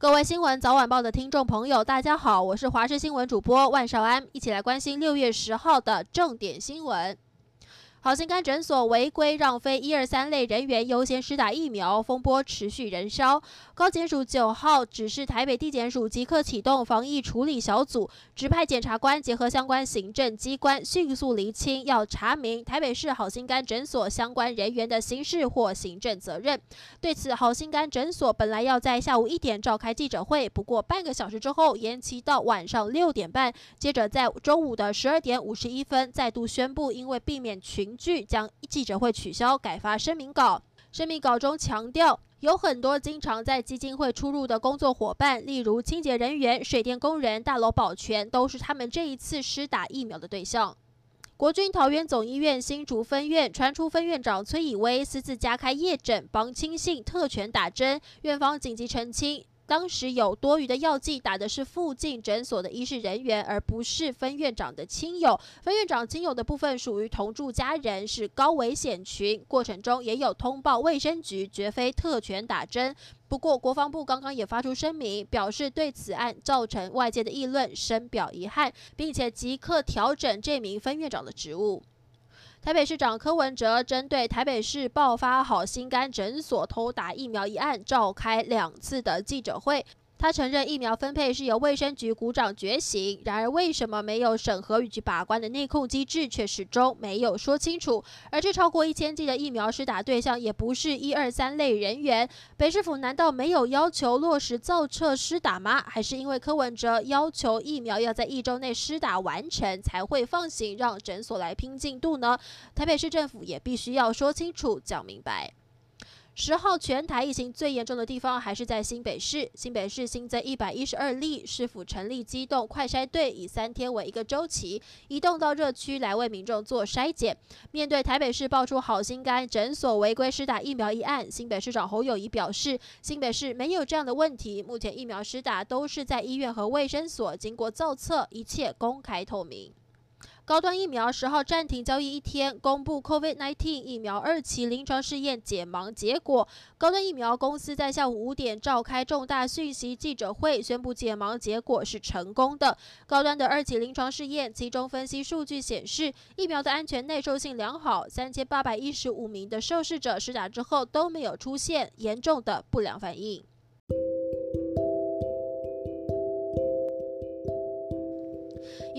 各位新闻早晚报的听众朋友，大家好，我是华视新闻主播万少安，一起来关心六月十号的重点新闻。好心肝诊所违规让非一二三类人员优先施打疫苗，风波持续燃烧。高检署九号指示台北地检署即刻启动防疫处理小组，指派检察官结合相关行政机关，迅速厘清要查明台北市好心肝诊所相关人员的刑事或行政责任。对此，好心肝诊所本来要在下午一点召开记者会，不过半个小时之后延期到晚上六点半，接着在中午的十二点五十一分再度宣布，因为避免群。据将记者会取消，改发声明稿。声明稿中强调，有很多经常在基金会出入的工作伙伴，例如清洁人员、水电工人、大楼保全，都是他们这一次施打疫苗的对象。国军桃园总医院新竹分院传出分院长崔以威私自加开夜诊，帮亲信特权打针，院方紧急澄清。当时有多余的药剂打的是附近诊所的医事人员，而不是分院长的亲友。分院长亲友的部分属于同住家人，是高危险群。过程中也有通报卫生局，绝非特权打针。不过国防部刚刚也发出声明，表示对此案造成外界的议论深表遗憾，并且即刻调整这名分院长的职务。台北市长柯文哲针对台北市爆发好心肝诊所偷打疫苗一案，召开两次的记者会。他承认疫苗分配是由卫生局股长决行，然而为什么没有审核以及把关的内控机制却始终没有说清楚？而这超过一千剂的疫苗施打对象也不是一二三类人员，北市府难道没有要求落实造册施打吗？还是因为柯文哲要求疫苗要在一周内施打完成才会放行，让诊所来拼进度呢？台北市政府也必须要说清楚、讲明白。十号全台疫情最严重的地方还是在新北市，新北市新增一百一十二例，市府成立机动快筛队，以三天为一个周期，移动到热区来为民众做筛检。面对台北市爆出好心肝诊所违规施打疫苗一案，新北市长侯友宜表示，新北市没有这样的问题，目前疫苗施打都是在医院和卫生所经过造册，一切公开透明。高端疫苗十号暂停交易一天，公布 COVID-19 疫苗二期临床试验解盲结果。高端疫苗公司在下午五点召开重大讯息记者会，宣布解盲结果是成功的。高端的二期临床试验，其中分析数据显示，疫苗的安全耐受性良好，三千八百一十五名的受试者施打之后都没有出现严重的不良反应。